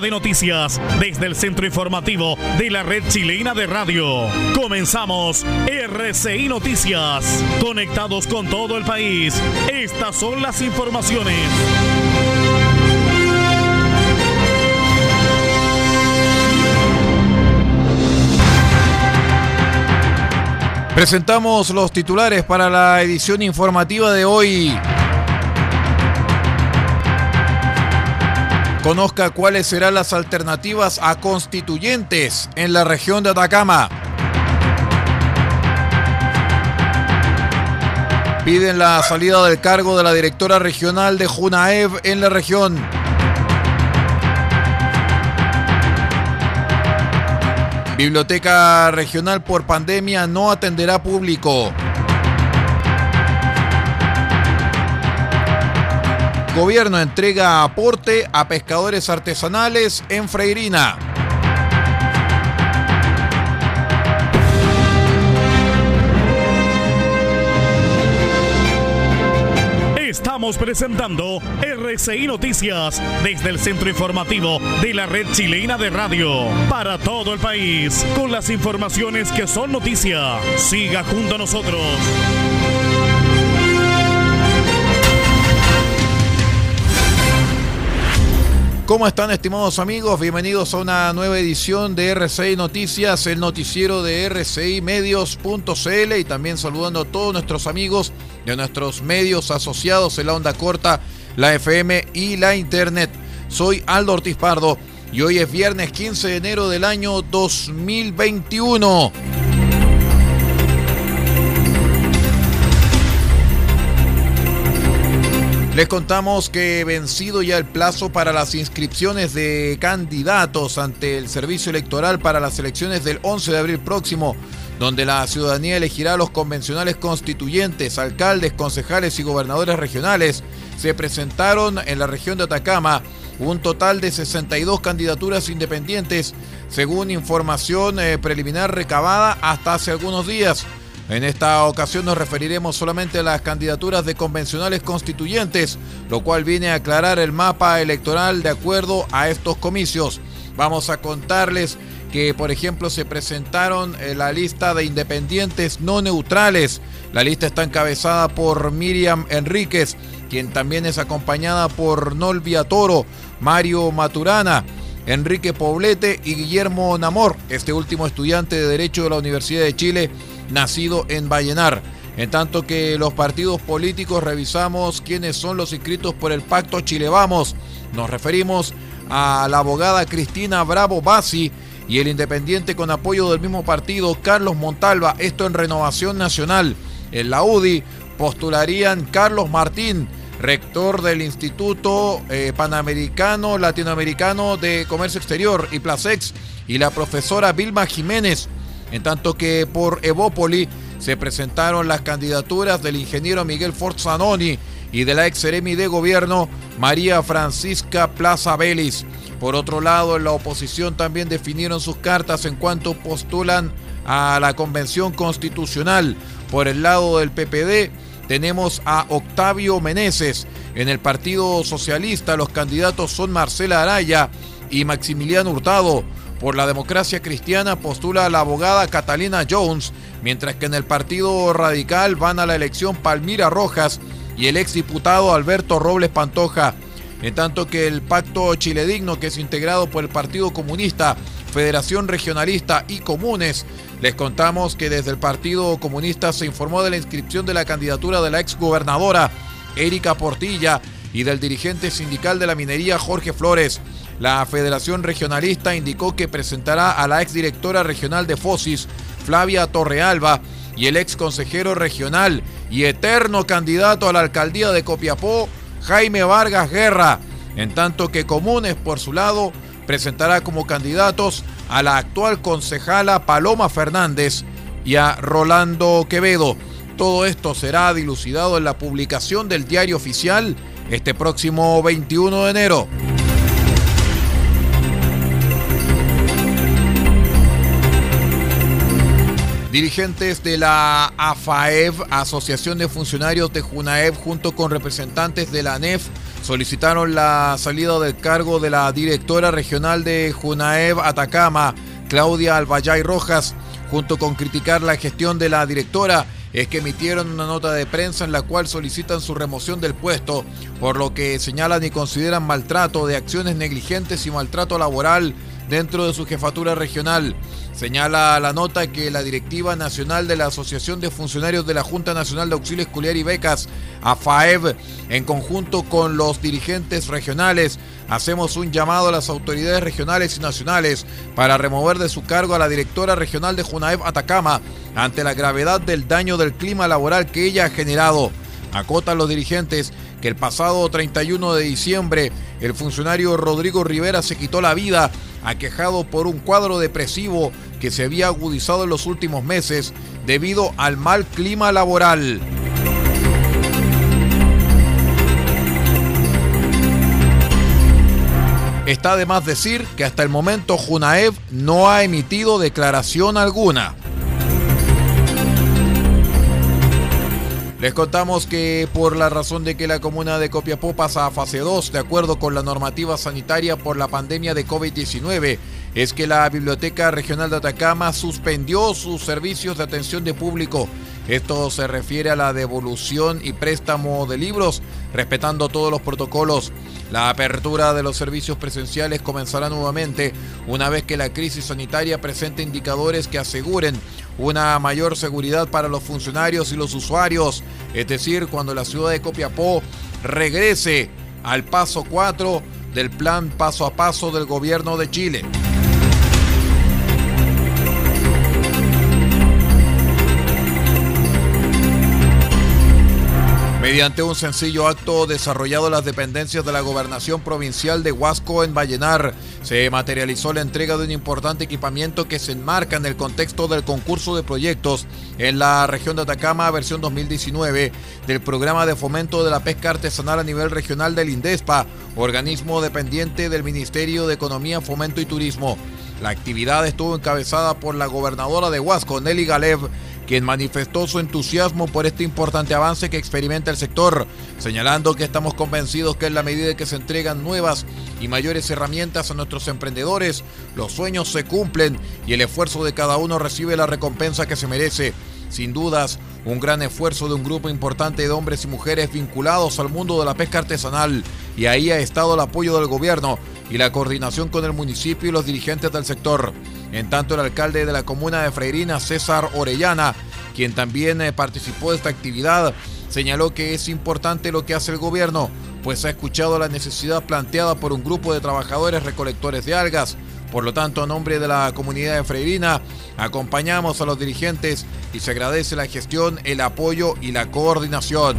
De noticias desde el centro informativo de la red chilena de radio. Comenzamos RCI Noticias. Conectados con todo el país. Estas son las informaciones. Presentamos los titulares para la edición informativa de hoy. Conozca cuáles serán las alternativas a constituyentes en la región de Atacama. Piden la salida del cargo de la directora regional de Junaev en la región. Biblioteca Regional por pandemia no atenderá público. Gobierno entrega aporte a pescadores artesanales en Freirina. Estamos presentando RCI Noticias desde el centro informativo de la red chilena de radio para todo el país con las informaciones que son noticia. Siga junto a nosotros. ¿Cómo están estimados amigos? Bienvenidos a una nueva edición de RCI Noticias, el noticiero de RCI Medios.cl y también saludando a todos nuestros amigos de nuestros medios asociados en la onda corta, la FM y la Internet. Soy Aldo Ortiz Pardo y hoy es viernes 15 de enero del año 2021. Les contamos que vencido ya el plazo para las inscripciones de candidatos ante el Servicio Electoral para las elecciones del 11 de abril próximo, donde la ciudadanía elegirá a los convencionales constituyentes, alcaldes, concejales y gobernadores regionales, se presentaron en la región de Atacama un total de 62 candidaturas independientes, según información eh, preliminar recabada hasta hace algunos días. En esta ocasión nos referiremos solamente a las candidaturas de convencionales constituyentes, lo cual viene a aclarar el mapa electoral de acuerdo a estos comicios. Vamos a contarles que, por ejemplo, se presentaron eh, la lista de independientes no neutrales. La lista está encabezada por Miriam Enríquez, quien también es acompañada por Nolvia Toro, Mario Maturana, Enrique Poblete y Guillermo Namor, este último estudiante de Derecho de la Universidad de Chile nacido en Vallenar. En tanto que los partidos políticos revisamos quiénes son los inscritos por el Pacto Chile Vamos. Nos referimos a la abogada Cristina Bravo Bassi y el independiente con apoyo del mismo partido Carlos Montalva, esto en Renovación Nacional. En la UDI postularían Carlos Martín, rector del Instituto eh, Panamericano Latinoamericano de Comercio Exterior y Placex, y la profesora Vilma Jiménez, en tanto que por Evópoli se presentaron las candidaturas del ingeniero Miguel Forzanoni y de la ex Seremi de Gobierno, María Francisca Plaza Vélez. Por otro lado, en la oposición también definieron sus cartas en cuanto postulan a la Convención Constitucional. Por el lado del PPD tenemos a Octavio Meneses. En el Partido Socialista los candidatos son Marcela Araya y Maximiliano Hurtado. Por la democracia cristiana postula la abogada Catalina Jones, mientras que en el Partido Radical van a la elección Palmira Rojas y el exdiputado Alberto Robles Pantoja. En tanto que el Pacto Chile Digno, que es integrado por el Partido Comunista, Federación Regionalista y Comunes, les contamos que desde el Partido Comunista se informó de la inscripción de la candidatura de la exgobernadora Erika Portilla y del dirigente sindical de la minería Jorge Flores. La Federación Regionalista indicó que presentará a la exdirectora regional de FOSIS, Flavia Torrealba, y el ex consejero regional y eterno candidato a la alcaldía de Copiapó, Jaime Vargas Guerra, en tanto que Comunes, por su lado, presentará como candidatos a la actual concejala Paloma Fernández y a Rolando Quevedo. Todo esto será dilucidado en la publicación del diario oficial este próximo 21 de enero. Dirigentes de la AFAEV, Asociación de Funcionarios de JUNAEV, junto con representantes de la ANEF, solicitaron la salida del cargo de la directora regional de JUNAEV Atacama, Claudia Albayay Rojas, junto con criticar la gestión de la directora es que emitieron una nota de prensa en la cual solicitan su remoción del puesto, por lo que señalan y consideran maltrato de acciones negligentes y maltrato laboral dentro de su jefatura regional. Señala la nota que la directiva nacional de la Asociación de Funcionarios de la Junta Nacional de Auxilio Escolar y Becas, AFAEV, en conjunto con los dirigentes regionales, hacemos un llamado a las autoridades regionales y nacionales para remover de su cargo a la directora regional de Junaev Atacama ante la gravedad del daño del clima laboral que ella ha generado. Acotan los dirigentes que el pasado 31 de diciembre el funcionario Rodrigo Rivera se quitó la vida aquejado por un cuadro depresivo que se había agudizado en los últimos meses debido al mal clima laboral. Está de más decir que hasta el momento Junaev no ha emitido declaración alguna. Les contamos que por la razón de que la comuna de Copiapó pasa a fase 2, de acuerdo con la normativa sanitaria por la pandemia de COVID-19, es que la Biblioteca Regional de Atacama suspendió sus servicios de atención de público. Esto se refiere a la devolución y préstamo de libros, respetando todos los protocolos. La apertura de los servicios presenciales comenzará nuevamente una vez que la crisis sanitaria presente indicadores que aseguren una mayor seguridad para los funcionarios y los usuarios, es decir, cuando la ciudad de Copiapó regrese al paso 4 del plan paso a paso del gobierno de Chile. Mediante un sencillo acto desarrollado en las dependencias de la gobernación provincial de Huasco en Vallenar, se materializó la entrega de un importante equipamiento que se enmarca en el contexto del concurso de proyectos en la región de Atacama versión 2019 del programa de fomento de la pesca artesanal a nivel regional del INDESPA, organismo dependiente del Ministerio de Economía, Fomento y Turismo. La actividad estuvo encabezada por la gobernadora de Huasco, Nelly Galev, quien manifestó su entusiasmo por este importante avance que experimenta el sector, señalando que estamos convencidos que en la medida que se entregan nuevas y mayores herramientas a nuestros emprendedores, los sueños se cumplen y el esfuerzo de cada uno recibe la recompensa que se merece. Sin dudas, un gran esfuerzo de un grupo importante de hombres y mujeres vinculados al mundo de la pesca artesanal y ahí ha estado el apoyo del gobierno y la coordinación con el municipio y los dirigentes del sector. En tanto, el alcalde de la comuna de Freirina, César Orellana, quien también eh, participó de esta actividad, señaló que es importante lo que hace el gobierno, pues ha escuchado la necesidad planteada por un grupo de trabajadores recolectores de algas. Por lo tanto, a nombre de la comunidad de Freirina, acompañamos a los dirigentes y se agradece la gestión, el apoyo y la coordinación.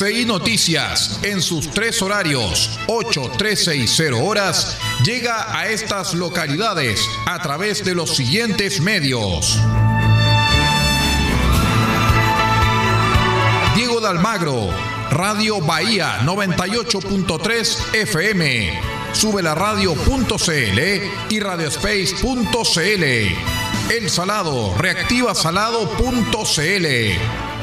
RCI Noticias, en sus tres horarios, 8, 13 y 0 horas, llega a estas localidades a través de los siguientes medios. Diego de Almagro, Radio Bahía 98.3 FM, sube la radio.cl y radiospace.cl. El Salado, reactiva salado.cl.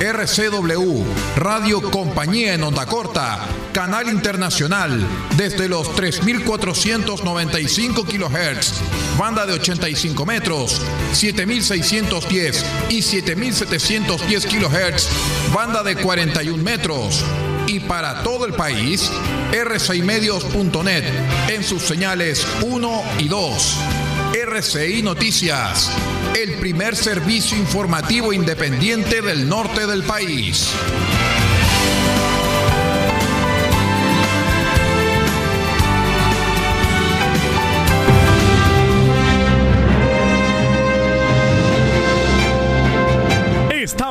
RCW, Radio Compañía en Onda Corta, Canal Internacional, desde los 3.495 kHz, banda de 85 metros, 7.610 y 7.710 kHz, banda de 41 metros. Y para todo el país, r6medios.net en sus señales 1 y 2. RCI Noticias, el primer servicio informativo independiente del norte del país.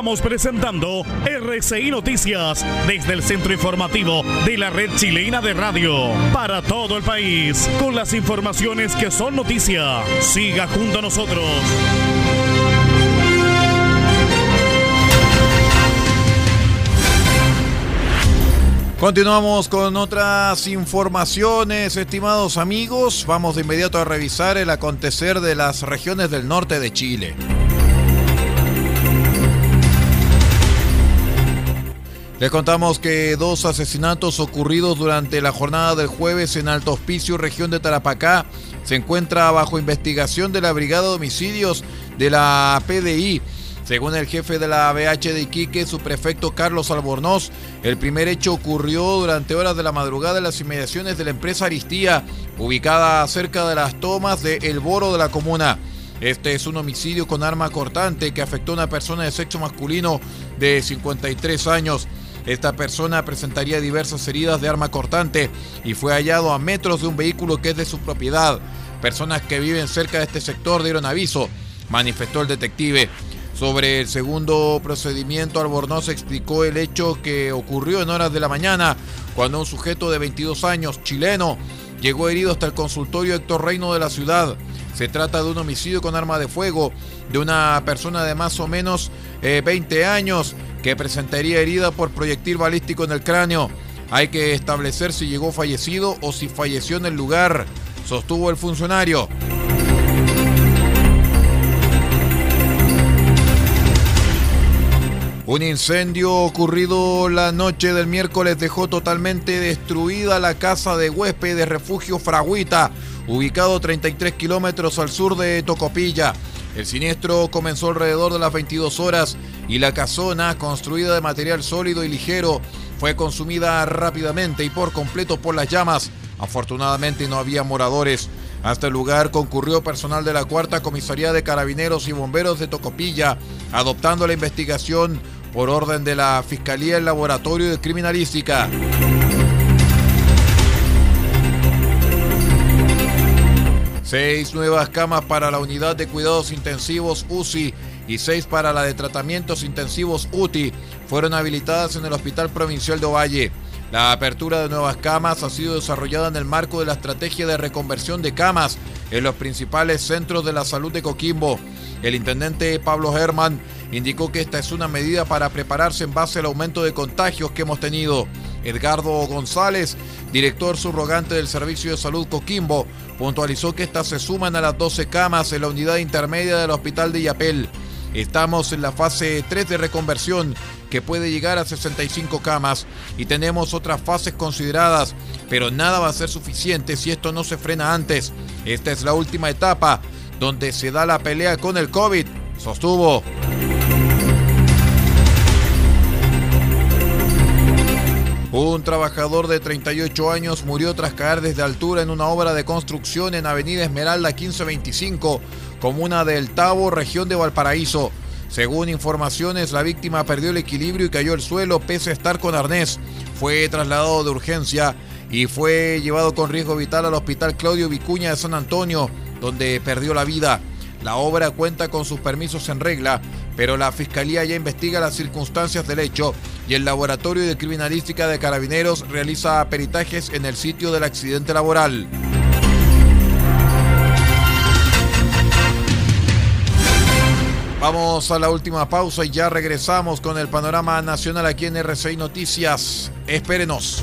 Estamos presentando RCI Noticias desde el centro informativo de la red chilena de radio para todo el país con las informaciones que son noticia. Siga junto a nosotros. Continuamos con otras informaciones, estimados amigos. Vamos de inmediato a revisar el acontecer de las regiones del norte de Chile. Les contamos que dos asesinatos ocurridos durante la jornada del jueves en Alto Hospicio, región de Tarapacá, se encuentra bajo investigación de la Brigada de Homicidios de la PDI. Según el jefe de la BH de Iquique, su prefecto Carlos Albornoz, el primer hecho ocurrió durante horas de la madrugada en las inmediaciones de la empresa Aristía, ubicada cerca de las tomas de El Boro de la comuna. Este es un homicidio con arma cortante que afectó a una persona de sexo masculino de 53 años. Esta persona presentaría diversas heridas de arma cortante y fue hallado a metros de un vehículo que es de su propiedad. Personas que viven cerca de este sector dieron aviso, manifestó el detective. Sobre el segundo procedimiento, Albornoz explicó el hecho que ocurrió en horas de la mañana cuando un sujeto de 22 años, chileno, llegó herido hasta el consultorio Héctor Reino de la ciudad. Se trata de un homicidio con arma de fuego de una persona de más o menos 20 eh, años que presentaría herida por proyectil balístico en el cráneo. Hay que establecer si llegó fallecido o si falleció en el lugar, sostuvo el funcionario. Un incendio ocurrido la noche del miércoles dejó totalmente destruida la casa de huéspedes refugio Fraguita, ubicado 33 kilómetros al sur de Tocopilla. El siniestro comenzó alrededor de las 22 horas y la casona, construida de material sólido y ligero, fue consumida rápidamente y por completo por las llamas. Afortunadamente no había moradores. Hasta el lugar concurrió personal de la Cuarta Comisaría de Carabineros y Bomberos de Tocopilla, adoptando la investigación por orden de la Fiscalía del Laboratorio de Criminalística. Seis nuevas camas para la unidad de cuidados intensivos UCI y seis para la de tratamientos intensivos UTI fueron habilitadas en el Hospital Provincial de Ovalle. La apertura de nuevas camas ha sido desarrollada en el marco de la estrategia de reconversión de camas en los principales centros de la salud de Coquimbo. El intendente Pablo Herman indicó que esta es una medida para prepararse en base al aumento de contagios que hemos tenido. Edgardo González, director subrogante del Servicio de Salud Coquimbo, puntualizó que estas se suman a las 12 camas en la unidad intermedia del Hospital de Yapel. Estamos en la fase 3 de reconversión que puede llegar a 65 camas y tenemos otras fases consideradas, pero nada va a ser suficiente si esto no se frena antes. Esta es la última etapa donde se da la pelea con el COVID, sostuvo. Un trabajador de 38 años murió tras caer desde altura en una obra de construcción en Avenida Esmeralda 1525, comuna del Tabo, región de Valparaíso. Según informaciones, la víctima perdió el equilibrio y cayó al suelo pese a estar con arnés. Fue trasladado de urgencia y fue llevado con riesgo vital al Hospital Claudio Vicuña de San Antonio, donde perdió la vida. La obra cuenta con sus permisos en regla, pero la Fiscalía ya investiga las circunstancias del hecho y el Laboratorio de Criminalística de Carabineros realiza peritajes en el sitio del accidente laboral. Vamos a la última pausa y ya regresamos con el panorama nacional aquí en RCI Noticias. Espérenos.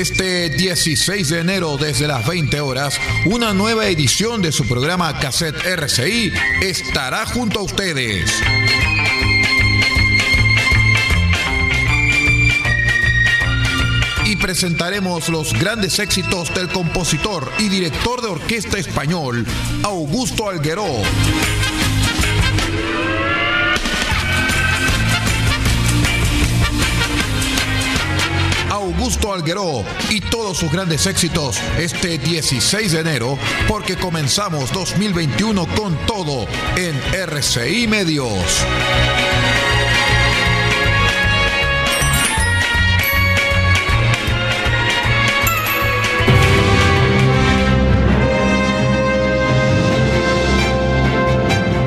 Este 16 de enero desde las 20 horas, una nueva edición de su programa Cassette RCI estará junto a ustedes. Y presentaremos los grandes éxitos del compositor y director de orquesta español, Augusto Algueró Augusto Algueró y todos sus grandes éxitos este 16 de enero porque comenzamos 2021 con todo en RCI Medios.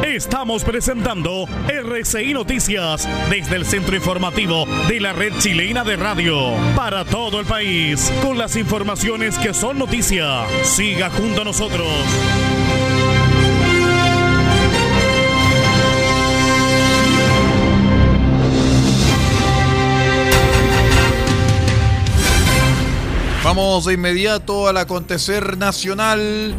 Estamos presentando RCI Noticias desde el centro informativo de la red chilena de radio para todo el país con las informaciones que son noticia. Siga junto a nosotros. Vamos de inmediato al acontecer nacional.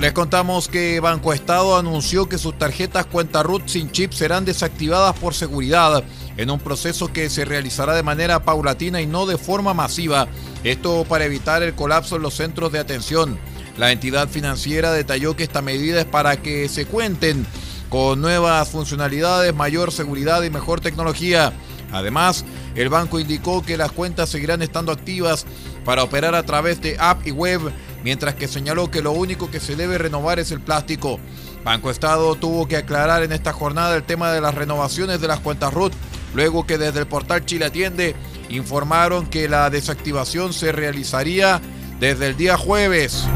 Les contamos que Banco Estado anunció que sus tarjetas cuenta RUT sin chip serán desactivadas por seguridad en un proceso que se realizará de manera paulatina y no de forma masiva. Esto para evitar el colapso en los centros de atención. La entidad financiera detalló que esta medida es para que se cuenten con nuevas funcionalidades, mayor seguridad y mejor tecnología. Además, el banco indicó que las cuentas seguirán estando activas para operar a través de app y web mientras que señaló que lo único que se debe renovar es el plástico. Banco Estado tuvo que aclarar en esta jornada el tema de las renovaciones de las cuentas RUT, luego que desde el portal Chile Atiende informaron que la desactivación se realizaría desde el día jueves.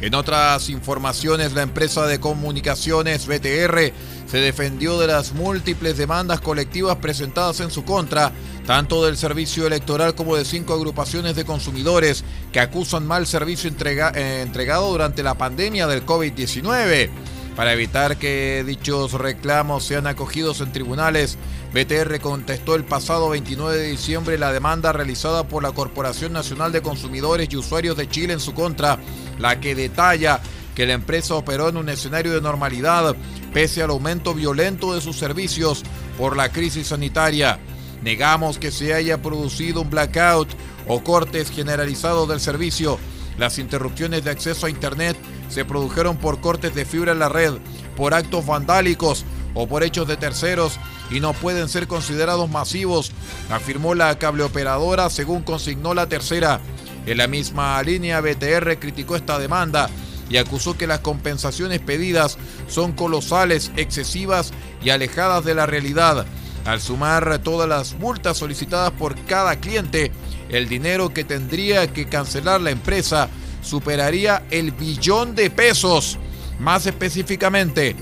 En otras informaciones, la empresa de comunicaciones BTR se defendió de las múltiples demandas colectivas presentadas en su contra tanto del servicio electoral como de cinco agrupaciones de consumidores que acusan mal servicio eh, entregado durante la pandemia del COVID-19. Para evitar que dichos reclamos sean acogidos en tribunales, BTR contestó el pasado 29 de diciembre la demanda realizada por la Corporación Nacional de Consumidores y Usuarios de Chile en su contra, la que detalla que la empresa operó en un escenario de normalidad pese al aumento violento de sus servicios por la crisis sanitaria. Negamos que se haya producido un blackout o cortes generalizados del servicio. Las interrupciones de acceso a Internet se produjeron por cortes de fibra en la red, por actos vandálicos o por hechos de terceros y no pueden ser considerados masivos, afirmó la cableoperadora según consignó la tercera. En la misma línea, BTR criticó esta demanda y acusó que las compensaciones pedidas son colosales, excesivas y alejadas de la realidad. Al sumar todas las multas solicitadas por cada cliente, el dinero que tendría que cancelar la empresa superaría el billón de pesos. Más específicamente,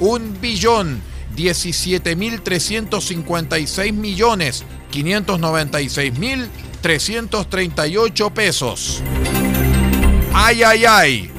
un billón 17.356 millones 596 mil 338 pesos. ¡Ay, ay, ay!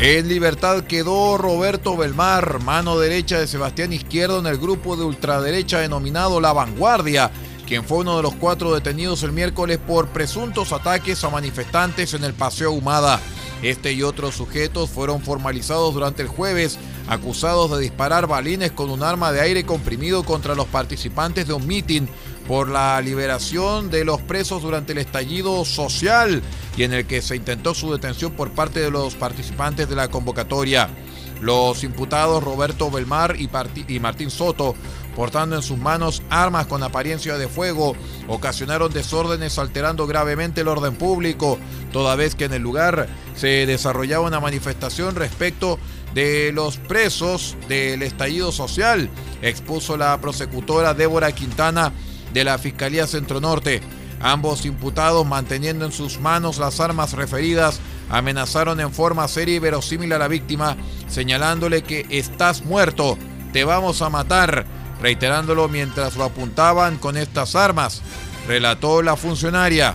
En libertad quedó Roberto Belmar, mano derecha de Sebastián Izquierdo en el grupo de ultraderecha denominado La Vanguardia, quien fue uno de los cuatro detenidos el miércoles por presuntos ataques a manifestantes en el Paseo Humada. Este y otros sujetos fueron formalizados durante el jueves, acusados de disparar balines con un arma de aire comprimido contra los participantes de un mitin por la liberación de los presos durante el estallido social y en el que se intentó su detención por parte de los participantes de la convocatoria. Los imputados Roberto Belmar y, Martín Soto, portando en sus manos armas con apariencia de fuego, ocasionaron desórdenes alterando gravemente el orden público, toda vez que en el lugar se desarrollaba una manifestación respecto de los presos del estallido social, expuso la prosecutora Débora Quintana de la Fiscalía Centro Norte. Ambos imputados, manteniendo en sus manos las armas referidas, amenazaron en forma seria y verosímil a la víctima, señalándole que estás muerto, te vamos a matar, reiterándolo mientras lo apuntaban con estas armas, relató la funcionaria.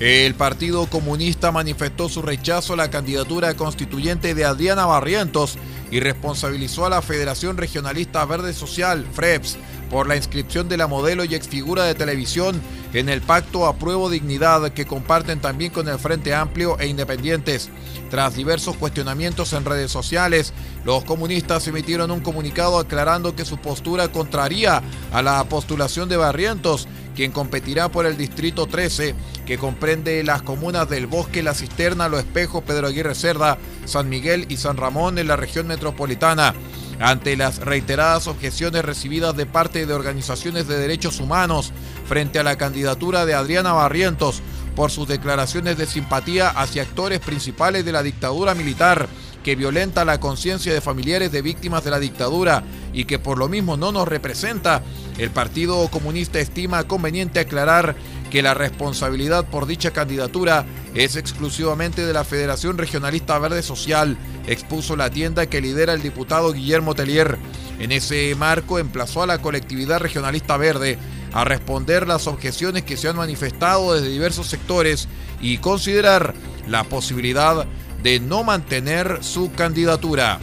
El Partido Comunista manifestó su rechazo a la candidatura constituyente de Adriana Barrientos y responsabilizó a la Federación Regionalista Verde Social, FREPS, por la inscripción de la modelo y exfigura de televisión en el pacto Apruebo Dignidad que comparten también con el Frente Amplio e Independientes. Tras diversos cuestionamientos en redes sociales, los comunistas emitieron un comunicado aclarando que su postura contraría a la postulación de Barrientos, quien competirá por el Distrito 13, que comprende las comunas del Bosque, La Cisterna, Los Espejos, Pedro Aguirre Cerda, San Miguel y San Ramón en la región metropolitana. Ante las reiteradas objeciones recibidas de parte de organizaciones de derechos humanos frente a la candidatura de Adriana Barrientos por sus declaraciones de simpatía hacia actores principales de la dictadura militar, que violenta la conciencia de familiares de víctimas de la dictadura y que por lo mismo no nos representa, el Partido Comunista estima conveniente aclarar que la responsabilidad por dicha candidatura es exclusivamente de la Federación Regionalista Verde Social, expuso la tienda que lidera el diputado Guillermo Tellier. En ese marco emplazó a la colectividad regionalista verde a responder las objeciones que se han manifestado desde diversos sectores y considerar la posibilidad de no mantener su candidatura.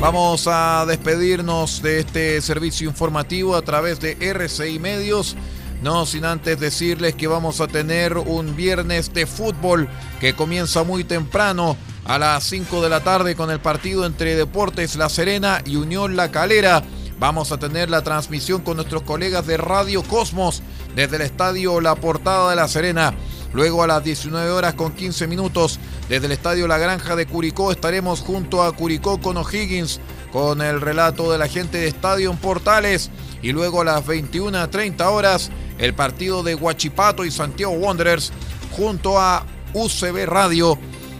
Vamos a despedirnos de este servicio informativo a través de RCI Medios. No sin antes decirles que vamos a tener un viernes de fútbol que comienza muy temprano a las 5 de la tarde con el partido entre Deportes La Serena y Unión La Calera. Vamos a tener la transmisión con nuestros colegas de Radio Cosmos desde el estadio La Portada de La Serena. Luego a las 19 horas con 15 minutos desde el estadio La Granja de Curicó estaremos junto a Curicó con O'Higgins con el relato de la gente de Estadio Portales. Y luego a las 21.30 horas el partido de Huachipato y Santiago Wanderers junto a UCB Radio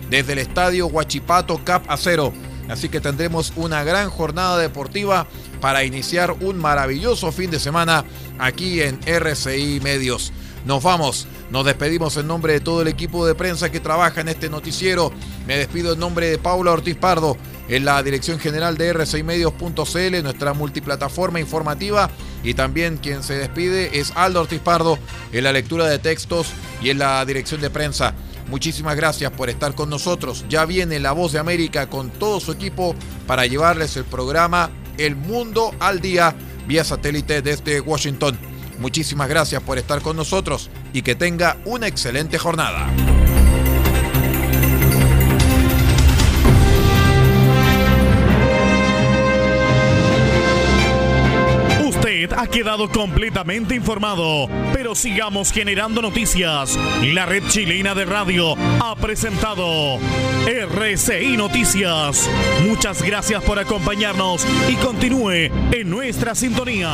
desde el estadio Huachipato Cap Acero. Así que tendremos una gran jornada deportiva para iniciar un maravilloso fin de semana aquí en RCI Medios. Nos vamos, nos despedimos en nombre de todo el equipo de prensa que trabaja en este noticiero. Me despido en nombre de Paula Ortiz Pardo, en la dirección general de r6medios.cl, nuestra multiplataforma informativa. Y también quien se despide es Aldo Ortiz Pardo en la lectura de textos y en la dirección de prensa. Muchísimas gracias por estar con nosotros. Ya viene La Voz de América con todo su equipo para llevarles el programa El Mundo al Día vía satélite desde Washington. Muchísimas gracias por estar con nosotros y que tenga una excelente jornada. ha quedado completamente informado, pero sigamos generando noticias. La red chilena de radio ha presentado RCI Noticias. Muchas gracias por acompañarnos y continúe en nuestra sintonía.